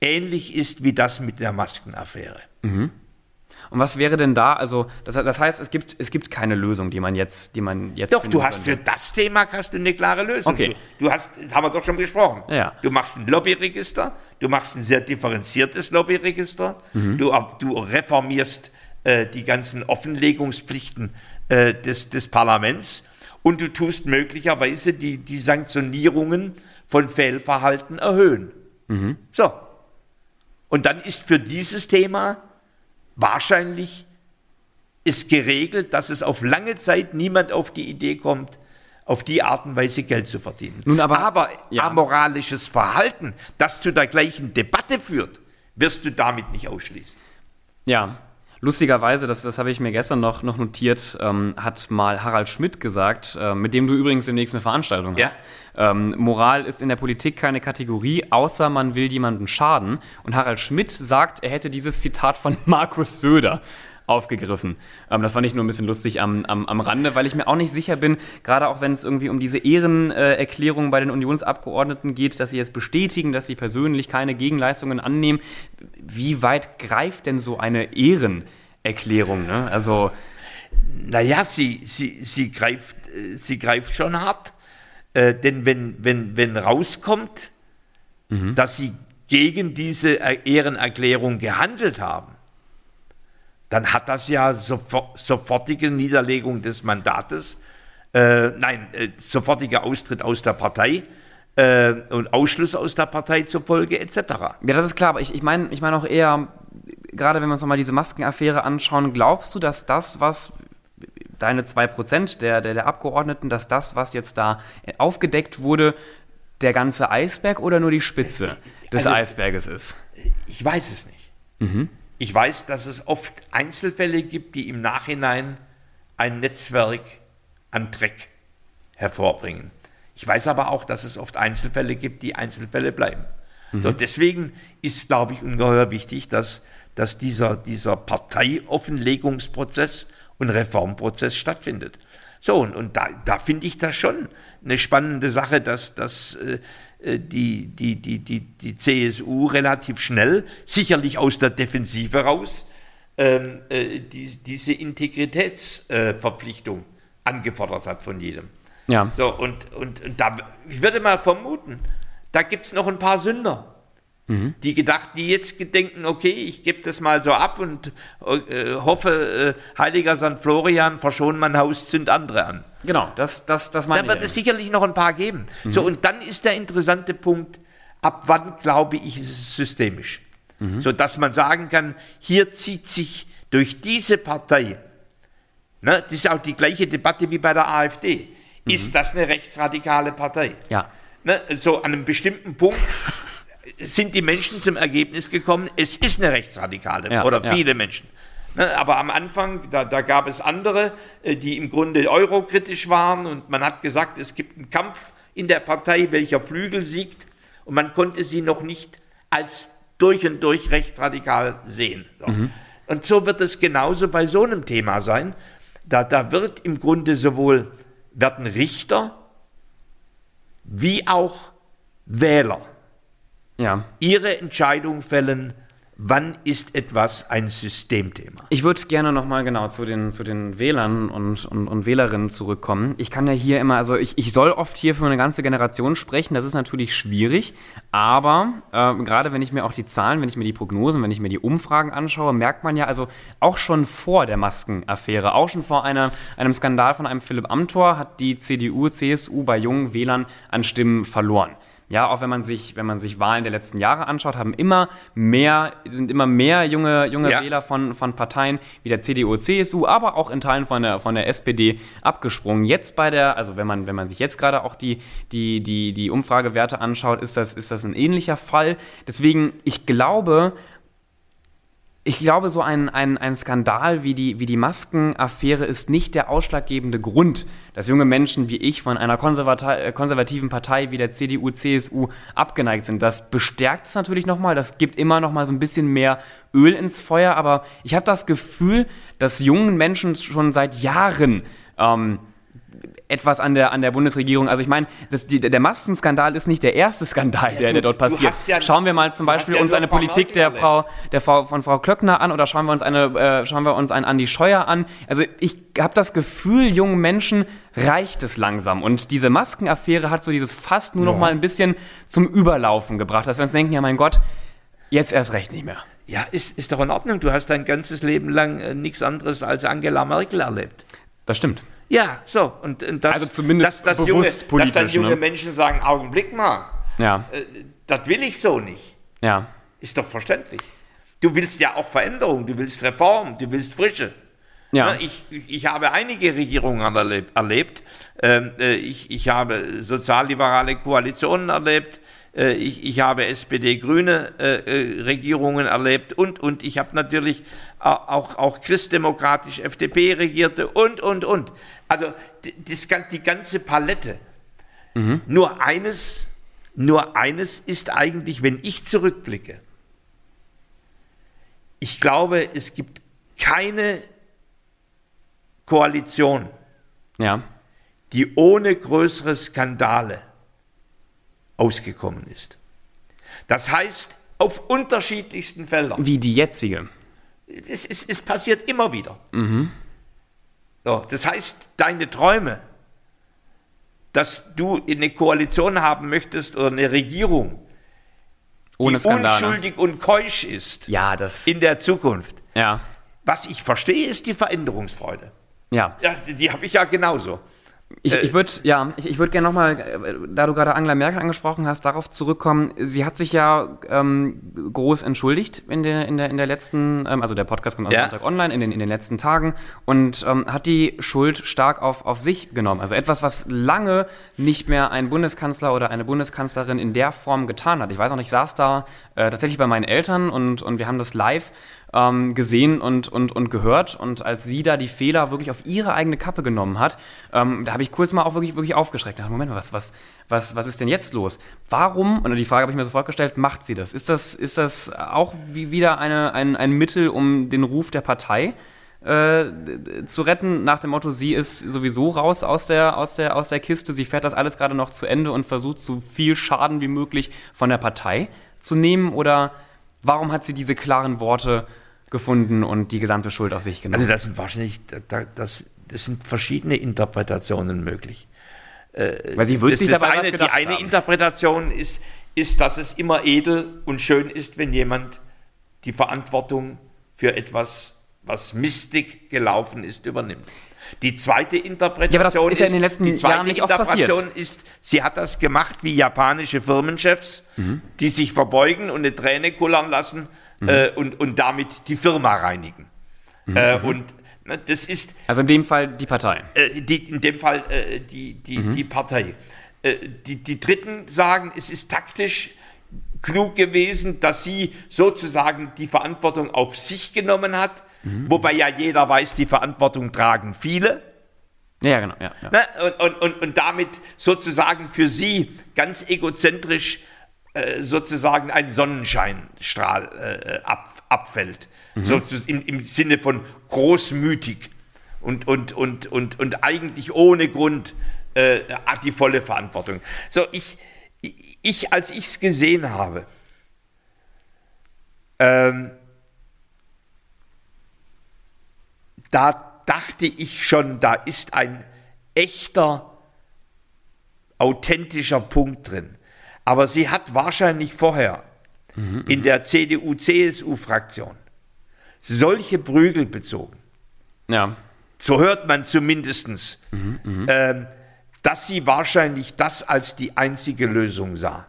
ähnlich ist wie das mit der Maskenaffäre. Und was wäre denn da? Also, das, das heißt, es gibt, es gibt keine Lösung, die man jetzt, die man jetzt Doch, du hast für könnte. das Thema hast du eine klare Lösung. Okay. Du, du hast, haben wir doch schon besprochen. Ja. Du machst ein Lobbyregister, du machst ein sehr differenziertes Lobbyregister, Mhm. du, du reformierst äh, die ganzen Offenlegungspflichten äh, des, des Parlaments und du tust möglicherweise die, die Sanktionierungen von Fehlverhalten erhöhen. Mhm. So. Und dann ist für dieses Thema wahrscheinlich ist geregelt, dass es auf lange Zeit niemand auf die Idee kommt, auf die Art und Weise Geld zu verdienen. Nun aber- ja. amoralisches Verhalten, das zu der gleichen Debatte führt, wirst du damit nicht ausschließen. Ja, lustigerweise, das, das habe ich mir gestern noch, noch notiert, ähm, hat mal Harald Schmidt gesagt, äh, mit dem du übrigens demnächst eine Veranstaltung Ja. hast. Ähm, Moral ist in der Politik keine Kategorie, außer man will jemandem schaden. Und Harald Schmidt sagt, er hätte dieses Zitat von *laughs* Markus Söder aufgegriffen. Ähm, das fand ich nur ein bisschen lustig am, am, am Rande, weil ich mir auch nicht sicher bin, gerade auch wenn es irgendwie um diese Ehrenerklärung bei den Unionsabgeordneten geht, dass sie jetzt bestätigen, dass sie persönlich keine Gegenleistungen annehmen. Wie weit greift denn so eine Ehrenerklärung? Ne? Also, Naja, sie, sie, sie, greift, äh, sie greift schon hart. Äh, denn wenn, wenn, wenn rauskommt, dass sie gegen diese Er- Ehrenerklärung gehandelt haben, dann hat das ja sofort, sofortige Niederlegung des Mandates, äh, nein, äh, sofortiger Austritt aus der Partei äh, und Ausschluss aus der Partei zur Folge etc. ja, das ist klar, aber ich, ich meine ich mein auch eher, gerade wenn wir uns nochmal diese Maskenaffäre anschauen, glaubst du, dass das, was deine 2% der, der, der Abgeordneten, dass das, was jetzt da aufgedeckt wurde, der ganze Eisberg oder nur die Spitze des Also- Eisberges ist? Ich weiß es nicht. Ich weiß, dass es oft Einzelfälle gibt, die im Nachhinein ein Netzwerk an Dreck hervorbringen. Ich weiß aber auch, dass es oft Einzelfälle gibt, die Einzelfälle bleiben. So, deswegen ist, glaube ich, ungeheuer wichtig, dass, dass dieser, dieser Parteioffenlegungsprozess und Reformprozess stattfindet. So, und, und da, da finde ich das schon eine spannende Sache, dass, dass äh, die, die, die, die, die CSU relativ schnell, sicherlich aus der Defensive raus, ähm, äh, die, diese Integritätsverpflichtung angefordert hat von jedem. Ja. So, und, und, und da, ich würde mal vermuten, da gibt es noch ein paar Sünder, die gedacht, die jetzt gedenken, okay, ich gebe das mal so ab und äh, hoffe, äh, heiliger St. Florian, verschon mein Haus, zünd andere an. Genau, das, das, das Da meine wird ich. es eben. sicherlich noch ein paar geben. So, und dann ist der interessante Punkt, ab wann, glaube ich, ist es systemisch. So dass man sagen kann, hier zieht sich durch diese Partei, ne, das ist auch die gleiche Debatte wie bei der AfD, ist das eine rechtsradikale Partei? Ja. Ne, so an einem bestimmten Punkt *laughs* sind die Menschen zum Ergebnis gekommen, es ist eine rechtsradikale Ja, oder ja. viele Menschen. Ne, aber am Anfang, da, da gab es andere, äh, die im Grunde eurokritisch waren und man hat gesagt, es gibt einen Kampf in der Partei, welcher Flügel siegt und man konnte sie noch nicht als durch und durch rechtsradikal sehen. So. Und so wird es genauso bei so einem Thema sein. Da, da wird im Grunde sowohl werden Richter wie auch Wähler Ja. ihre Entscheidung fällen, wann ist etwas ein Systemthema. Ich würde gerne nochmal genau zu den, zu den Wählern und, und, und Wählerinnen zurückkommen. Ich kann ja hier immer, also ich, ich soll oft hier für eine ganze Generation sprechen, das ist natürlich schwierig, aber äh, gerade wenn ich mir auch die Zahlen, wenn ich mir die Prognosen, wenn ich mir die Umfragen anschaue, merkt man ja also auch schon vor der Maskenaffäre, auch schon vor einer, einem Skandal von einem Philipp Amthor hat die CDU, CSU bei jungen Wählern an Stimmen verloren. Ja, auch wenn man sich, wenn man sich Wahlen der letzten Jahre anschaut, haben immer mehr, sind immer mehr junge, junge Ja. Wähler von, von Parteien wie der CDU, CSU, aber auch in Teilen von der, von der SPD abgesprungen. Jetzt bei der, also wenn man, wenn man sich jetzt gerade auch die, die, die, die Umfragewerte anschaut, ist das, ist das ein ähnlicher Fall. Deswegen, ich glaube, ich glaube, so ein, ein, ein Skandal wie die, wie die Maskenaffäre ist nicht der ausschlaggebende Grund, dass junge Menschen wie ich von einer äh, konservativen Partei wie der CDU, CSU abgeneigt sind. Das bestärkt es natürlich nochmal, das gibt immer nochmal so ein bisschen mehr Öl ins Feuer, aber ich habe das Gefühl, dass jungen Menschen schon seit Jahren ähm, etwas an der, an der Bundesregierung. Also ich meine, der Maskenskandal ist nicht der erste Skandal, der, du- der dort passiert. ja- schauen wir mal zum Beispiel ja uns eine Frau Politik der. Frau, der Frau von Frau Klöckner an oder schauen wir uns eine, äh, schauen wir uns einen Andi Scheuer an. Also ich habe das Gefühl, jungen Menschen reicht es langsam. Und diese Maskenaffäre hat so dieses fast nur noch mal ein bisschen zum Überlaufen gebracht, dass wir uns denken, ja mein Gott, jetzt erst recht nicht mehr. Ja, ist, ist doch in Ordnung. Du hast dein ganzes Leben lang äh, nichts anderes als Angela Merkel erlebt. Das stimmt. Ja, so. Und, und das, Also zumindest dass, dass, bewusst junge, dass dann politisch, junge ne? Menschen sagen, Augenblick mal, Ja, äh, das will ich so nicht. ja. Ist doch verständlich. Du willst ja auch Veränderung, du willst Reform, du willst Frische. Ja. Ne, Ich, ich, habe einige Regierungen erlebt. erlebt. Ähm, äh, ich, ich habe sozialliberale Koalitionen erlebt. Äh, ich, ich habe SPD-grüne äh, äh, Regierungen erlebt. Und, und ich habe natürlich auch, auch christdemokratisch FDP regierte und, und, und. Also die, die ganze Palette. Nur eines, nur eines ist eigentlich, wenn ich zurückblicke, ich glaube, es gibt keine Koalition, Ja. die ohne größere Skandale ausgekommen ist. Das heißt, auf unterschiedlichsten Feldern. Wie die jetzige. Es, es, es passiert immer wieder. So, das heißt, deine Träume, dass du eine Koalition haben möchtest oder eine Regierung, Ohne die Skandal. ne? unschuldig und keusch ist Ja, das. in der Zukunft. Ja. Was ich verstehe, ist die Veränderungsfreude. Ja. Ja, die habe ich ja genauso. Ich, Äh, ich würde ja, ich, ich würd gerne nochmal, da du gerade Angela Merkel angesprochen hast, darauf zurückkommen. Sie hat sich ja ähm, groß entschuldigt in der, in der, in der letzten, ähm, also der Podcast kommt am Ja. Sonntag online, in den, in den letzten Tagen und ähm, hat die Schuld stark auf, auf sich genommen. Also etwas, was lange nicht mehr ein Bundeskanzler oder eine Bundeskanzlerin in der Form getan hat. Ich weiß noch, ich saß da äh, tatsächlich bei meinen Eltern und, und wir haben das live ähm, gesehen und, und, und gehört. Und als sie da die Fehler wirklich auf ihre eigene Kappe genommen hat, ähm, da habe ich kurz mal auch wirklich, wirklich aufgeschreckt. Dachte, Moment was, was, was, was ist denn jetzt los? Warum, und die Frage habe ich mir sofort gestellt, macht sie das? Ist das, ist das auch wie wieder eine, ein, ein Mittel, um den Ruf der Partei äh, zu retten, nach dem Motto, sie ist sowieso raus aus der, aus, der, aus der Kiste, sie fährt das alles gerade noch zu Ende und versucht so viel Schaden wie möglich von der Partei zu nehmen? Oder warum hat sie diese klaren Worte gefunden und die gesamte Schuld auf sich genommen? Also das sind wahrscheinlich, da- das, das sind verschiedene Interpretationen möglich. Weil sie wird Das, das eine, die eine haben. Interpretation ist, ist, dass es immer edel und schön ist, wenn jemand die Verantwortung für etwas, was mistig gelaufen ist, übernimmt. Die zweite Interpretation ist ja in den letzten die zweite. Interpretation ist, sie hat das gemacht wie japanische Firmenchefs, Mhm. die sich verbeugen und eine Träne kullern lassen Mhm. äh, und, und damit die Firma reinigen. Äh, und ne, das ist Also in dem Fall die Partei. äh, die, in dem Fall äh, die, die, Mhm. die Partei. Äh, die, die Dritten sagen, es ist taktisch klug gewesen, dass sie sozusagen die Verantwortung auf sich genommen hat, Mhm. wobei ja jeder weiß, die Verantwortung tragen viele. Ja, genau. Ja, ja. Ne? Und, und, und, damit sozusagen für sie ganz egozentrisch sozusagen ein Sonnenscheinstrahl äh, ab, abfällt. So zu, im, Im Sinne von großmütig und, und, und, und, und eigentlich ohne Grund äh, hat die volle Verantwortung. So, ich, ich, als ich es gesehen habe, ähm, da dachte ich schon, da ist ein echter, authentischer Punkt drin. Aber sie hat wahrscheinlich vorher mhm, in der CDU-CSU-Fraktion solche Prügel bezogen. Ja. So hört man zumindest, mhm, ähm, dass sie wahrscheinlich das als die einzige Lösung sah.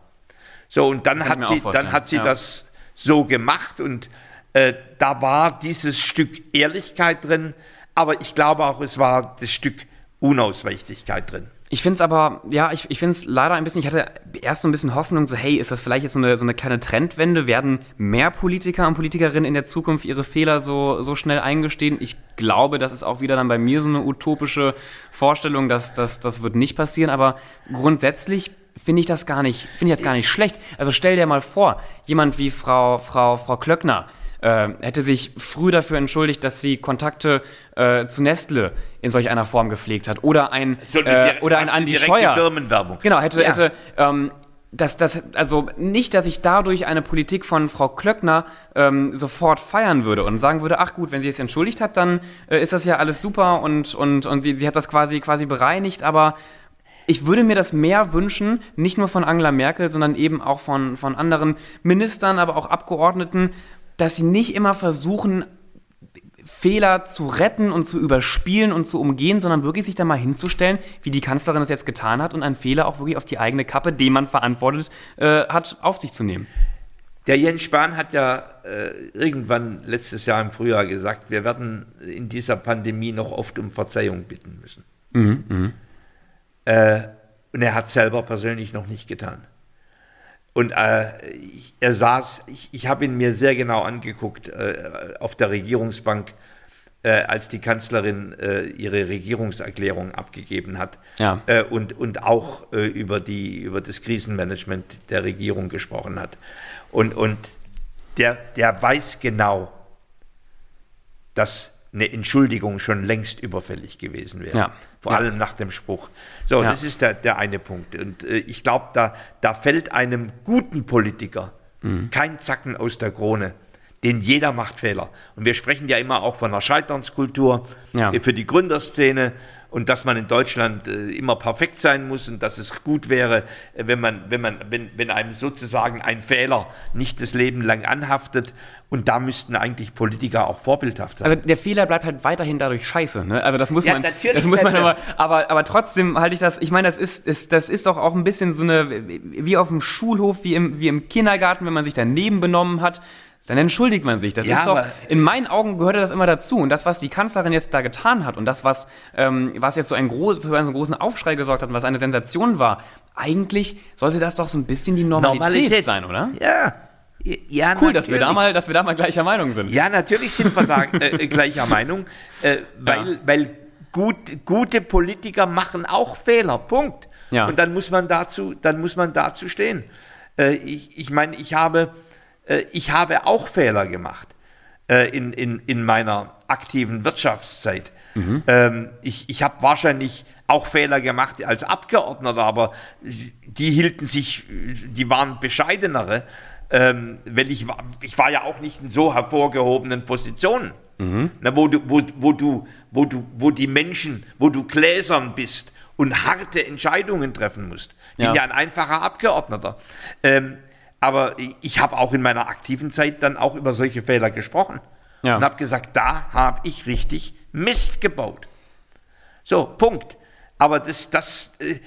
So, und dann hat sie, dann hat sie ja. das so gemacht und äh, da war dieses Stück Ehrlichkeit drin, aber ich glaube auch, es war das Stück Unausweichlichkeit drin. Ich finde es aber, ja, ich, ich finde es leider ein bisschen, ich hatte erst so ein bisschen Hoffnung, so hey, ist das vielleicht jetzt so eine, so eine kleine Trendwende? Werden mehr Politiker und Politikerinnen in der Zukunft ihre Fehler so, so schnell eingestehen? Ich glaube, das ist auch wieder dann bei mir so eine utopische Vorstellung, dass das, das wird nicht passieren, aber grundsätzlich finde ich das gar nicht, finde ich das gar nicht schlecht. Also stell dir mal vor, jemand wie Frau, Frau, Frau Klöckner, äh, hätte sich früh dafür entschuldigt, dass sie Kontakte äh, zu Nestle in solch einer Form gepflegt hat. Oder ein, so, äh, oder ein Andi Scheuer. Firmenwerbung. Genau, hätte, ja. hätte ähm, das, das, also nicht, dass ich dadurch eine Politik von Frau Klöckner ähm, sofort feiern würde und sagen würde, ach gut, wenn sie jetzt entschuldigt hat, dann äh, ist das ja alles super und, und, und sie, sie hat das quasi, quasi bereinigt, aber ich würde mir das mehr wünschen, nicht nur von Angela Merkel, sondern eben auch von, von anderen Ministern, aber auch Abgeordneten, dass sie nicht immer versuchen, Fehler zu retten und zu überspielen und zu umgehen, sondern wirklich sich da mal hinzustellen, wie die Kanzlerin es jetzt getan hat und einen Fehler auch wirklich auf die eigene Kappe, den man verantwortet äh, hat, auf sich zu nehmen. Der Jens Spahn hat ja äh, irgendwann letztes Jahr im Frühjahr gesagt, wir werden in dieser Pandemie noch oft um Verzeihung bitten müssen. Mhm, mh. äh, und er hat es selber persönlich noch nicht getan. Und äh, er saß, ich, ich habe ihn mir sehr genau angeguckt äh, auf der Regierungsbank, äh, als die Kanzlerin äh, ihre Regierungserklärung abgegeben hat ja. Äh, und, und auch äh, über, die, über das Krisenmanagement der Regierung gesprochen hat. Und, und der, der weiß genau, dass eine Entschuldigung schon längst überfällig gewesen wäre. Ja. Vor ja. allem nach dem Spruch. So, ja. das ist der, der eine Punkt. Und äh, ich glaube, da, da fällt einem guten Politiker mhm. kein Zacken aus der Krone. Denn jeder macht Fehler. Und wir sprechen ja immer auch von einer Scheiternskultur ja. für die Gründerszene und dass man in Deutschland äh, immer perfekt sein muss und dass es gut wäre, äh, wenn man, wenn man, wenn, wenn einem sozusagen ein Fehler nicht das Leben lang anhaftet. Und da müssten eigentlich Politiker auch vorbildhaft sein. Also der Fehler bleibt halt weiterhin dadurch scheiße. Ne? Also das muss ja, man, das muss man aber, aber, aber trotzdem halte ich das. Ich meine, das ist, ist, das ist doch auch ein bisschen so eine wie auf dem Schulhof, wie im, wie im Kindergarten, wenn man sich daneben benommen hat dann entschuldigt man sich. Das ja, ist doch, in meinen Augen gehörte das immer dazu. Und das, was die Kanzlerin jetzt da getan hat und das, was, ähm, was jetzt so ein groß, für einen so großen Aufschrei gesorgt hat und was eine Sensation war, eigentlich sollte das doch so ein bisschen die Normalität, Normalität. sein, oder? Ja. Ja, cool, dass wir, da mal, dass wir da mal gleicher Meinung sind. Ja, natürlich sind wir da äh, gleicher *laughs* Meinung, äh, weil, ja. weil gut, gute Politiker machen auch Fehler. Punkt. Ja. Und dann muss man dazu, dann muss man dazu stehen. Äh, ich ich meine, ich habe äh, ich habe auch Fehler gemacht äh, in, in, in meiner aktiven Wirtschaftszeit. Mhm. Ähm, ich ich habe wahrscheinlich auch Fehler gemacht als Abgeordneter, aber die hielten sich, die waren bescheidenere, ähm, weil ich war, ich war ja auch nicht in so hervorgehobenen Positionen, mhm. na, wo, du, wo, wo, du, wo, du, wo die Menschen, wo du gläsern bist und harte Entscheidungen treffen musst. Ich bin ja ein einfacher Abgeordneter. Ähm, aber ich habe auch in meiner aktiven Zeit dann auch über solche Fehler gesprochen. Ja. Und habe gesagt, da habe ich richtig Mist gebaut. So, Punkt. Aber das, das, äh,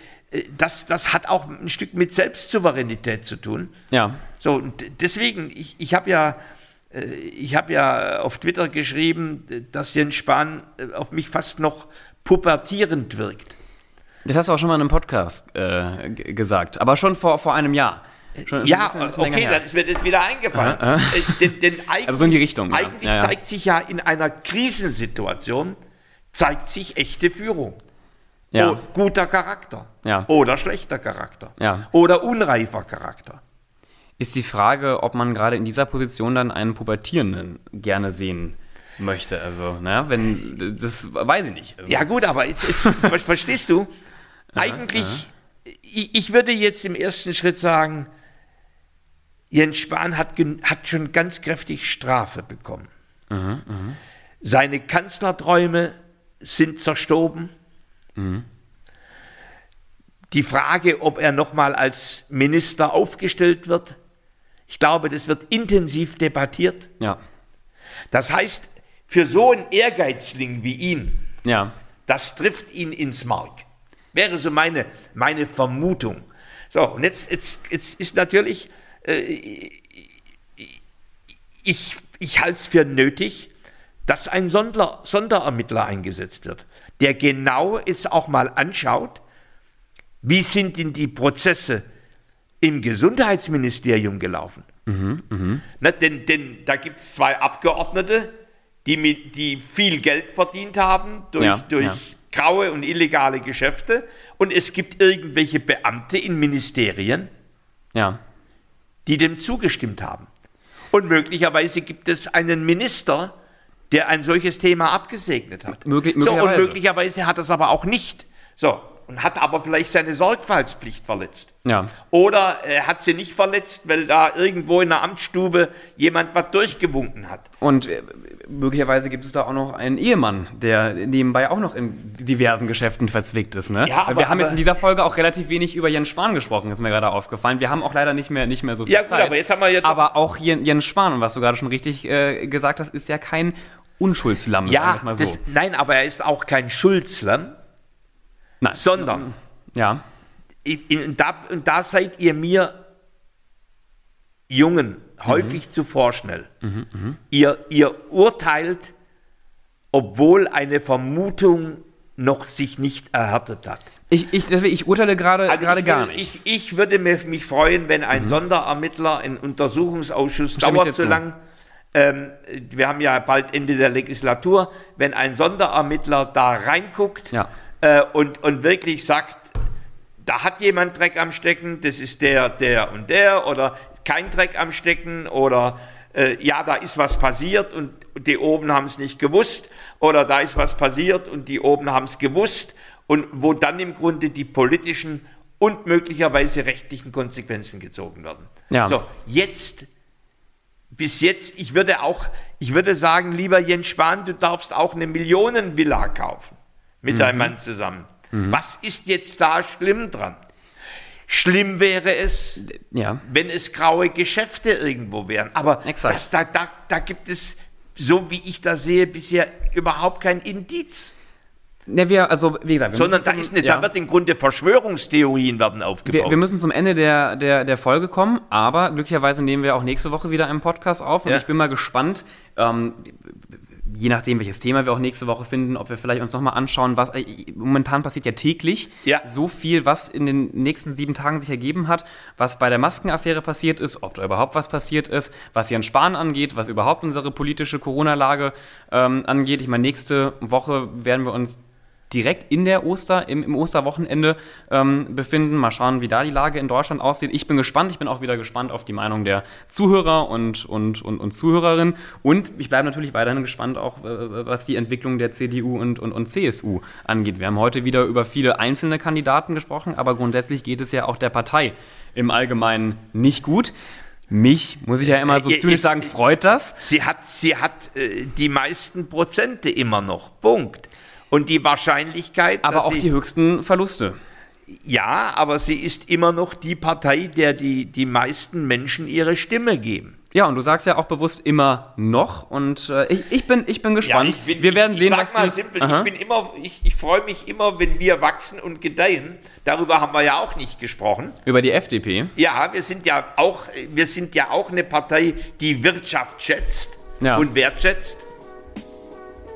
das, das hat auch ein Stück mit Selbstsouveränität zu tun. Ja. So, und deswegen, ich, ich habe ja, äh, ich habe ja auf Twitter geschrieben, dass Jens Spahn äh, auf mich fast noch pubertierend wirkt. Das hast du auch schon mal in einem Podcast äh, gesagt, aber schon vor, vor einem Jahr. Schon ja, bisschen, bisschen okay, dann ist mir das wieder eingefallen. Aha, aha. Äh, denn, denn also so in die Richtung. Eigentlich ja. Ja, ja. zeigt sich ja in einer Krisensituation, zeigt sich echte Führung. Ja. guter Charakter. Ja. Oder schlechter Charakter. Ja. Oder unreifer Charakter. Ist die Frage, ob man gerade in dieser Position dann einen Pubertierenden gerne sehen möchte. Also, naja, wenn, das weiß ich nicht. Also. Ja, gut, aber jetzt, jetzt *laughs* verstehst du, eigentlich, ich, ich würde jetzt im ersten Schritt sagen, Jens Spahn hat, hat schon ganz kräftig Strafe bekommen. Mhm, mh. Seine Kanzlerträume sind zerstoben. Mhm. Die Frage, ob er nochmal als Minister aufgestellt wird, ich glaube, das wird intensiv debattiert. Ja. Das heißt, für so einen Ehrgeizling wie ihn, ja. das trifft ihn ins Mark. Wäre so meine, meine Vermutung. So, und jetzt, jetzt, jetzt ist natürlich, ich, ich halte es für nötig, dass ein Sonder, Sonderermittler eingesetzt wird, der genau jetzt auch mal anschaut, wie sind denn die Prozesse im Gesundheitsministerium gelaufen? Mhm, mh. Na, denn, denn da gibt es zwei Abgeordnete, die, mit, die viel Geld verdient haben durch, ja, durch ja. graue und illegale Geschäfte. Und es gibt irgendwelche Beamte in Ministerien, ja. Die dem zugestimmt haben. Und möglicherweise gibt es einen Minister, der ein solches Thema abgesegnet hat. Möglich, so, und möglicherweise hat es aber auch nicht. So, und hat aber vielleicht seine Sorgfaltspflicht verletzt. Ja. Oder er hat sie nicht verletzt, weil da irgendwo in der Amtsstube jemand was durchgewunken hat. Und äh, möglicherweise gibt es da auch noch einen Ehemann, der nebenbei auch noch in diversen Geschäften verzwickt ist. Ne? Ja, aber, wir haben jetzt in dieser Folge auch relativ wenig über Jens Spahn gesprochen, ist mir gerade aufgefallen. Wir haben auch leider nicht mehr, nicht mehr so viel ja, gut, Zeit. Aber, jetzt haben wir jetzt aber auch Jens Spahn, und was du gerade schon richtig äh, gesagt hast, ist ja kein Unschuldslamm. Ja, so. das, nein, aber er ist auch kein Schuldslamm Nein. Sondern, ja. In, da, und da seid ihr mir Jungen häufig mhm. zu vorschnell. Mhm, mh. ihr, ihr urteilt, obwohl eine Vermutung noch sich nicht erhärtet hat. Ich, ich, ich urteile gerade also gerade gar nicht. Ich, ich würde mich freuen, wenn ein mhm. Sonderermittler, ein Untersuchungsausschuss dauert so lang. Ähm, wir haben ja bald Ende der Legislatur, wenn ein Sonderermittler da reinguckt, ja äh, und, und wirklich sagt, da hat jemand Dreck am Stecken, das ist der, der und der oder kein Dreck am Stecken oder äh, ja, da ist was passiert und die oben haben es nicht gewusst oder da ist was passiert und die oben haben es gewusst und wo dann im Grunde die politischen und möglicherweise rechtlichen Konsequenzen gezogen werden. Ja. So, jetzt, bis jetzt, ich würde auch, ich würde sagen, lieber Jens Spahn, du darfst auch eine Millionenvilla kaufen mit mhm. einem Mann zusammen. Mhm. Was ist jetzt da schlimm dran? Schlimm wäre es, ja. wenn es graue Geschäfte irgendwo wären. Aber das, da, da, da gibt es, so wie ich das sehe, bisher überhaupt kein Indiz. Ne, wir, also, wie gesagt, Sondern da, ist eine, ja. da wird im Grunde Verschwörungstheorien werden aufgebaut. Wir, wir, müssen zum Ende der, der, der Folge kommen, aber glücklicherweise nehmen wir auch nächste Woche wieder einen Podcast auf und ja. ich bin mal gespannt. Ähm, je nachdem, welches Thema wir auch nächste Woche finden, ob wir vielleicht uns nochmal anschauen, was äh, momentan passiert ja täglich ja. so viel, was in den nächsten sieben Tagen sich ergeben hat, was bei der Maskenaffäre passiert ist, ob da überhaupt was passiert ist, was Jens Spahn angeht, was überhaupt unsere politische Corona-Lage ähm, angeht. Ich meine, nächste Woche werden wir uns direkt in der Oster, im, im Osterwochenende ähm, befinden. Mal schauen, wie da die Lage in Deutschland aussieht. Ich bin gespannt. Ich bin auch wieder gespannt auf die Meinung der Zuhörer und, und, und, und Zuhörerinnen. Und ich bleibe natürlich weiterhin gespannt, auch äh, was die Entwicklung der CDU und, und, und CSU angeht. Wir haben heute wieder über viele einzelne Kandidaten gesprochen, aber grundsätzlich geht es ja auch der Partei im Allgemeinen nicht gut. Mich, muss ich ja immer so äh, zynisch sagen, freut das. Sie hat, sie hat äh, die meisten Prozente immer noch. Punkt. Und die Wahrscheinlichkeit. Aber auch sie, die höchsten Verluste. Ja, aber sie ist immer noch die Partei, der die, die meisten Menschen ihre Stimme geben. Ja, und du sagst ja auch bewusst immer noch. Und äh, ich, ich, bin, ich bin gespannt. Ja, ich bin, wir werden ich, sehen, ich sag mal simpel, ich bin immer, ich, ich freue mich immer, wenn wir wachsen und gedeihen. Darüber haben wir ja auch nicht gesprochen. Über die FDP? Ja, wir sind ja auch, wir sind ja auch eine Partei, die Wirtschaft schätzt ja. und wertschätzt.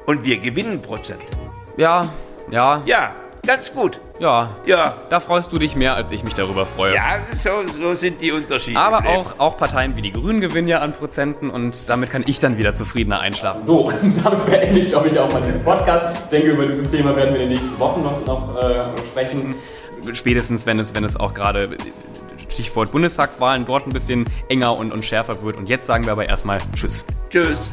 Und wir gewinnen Prozent. Ja, ja. Ja, ganz gut. Ja. Ja. Da freust du dich mehr, als ich mich darüber freue. Ja, so, so sind die Unterschiede. Aber auch, auch Parteien wie die Grünen gewinnen ja an Prozenten und damit kann ich dann wieder zufriedener einschlafen. So, und *laughs* damit beende ich, glaube ich, auch mal diesen Podcast. Ich denke, über dieses Thema werden wir in den nächsten Wochen noch, noch äh, sprechen. Spätestens, wenn es, wenn es auch gerade Stichwort Bundestagswahlen dort ein bisschen enger und, und schärfer wird. Und jetzt sagen wir aber erstmal Tschüss. Tschüss.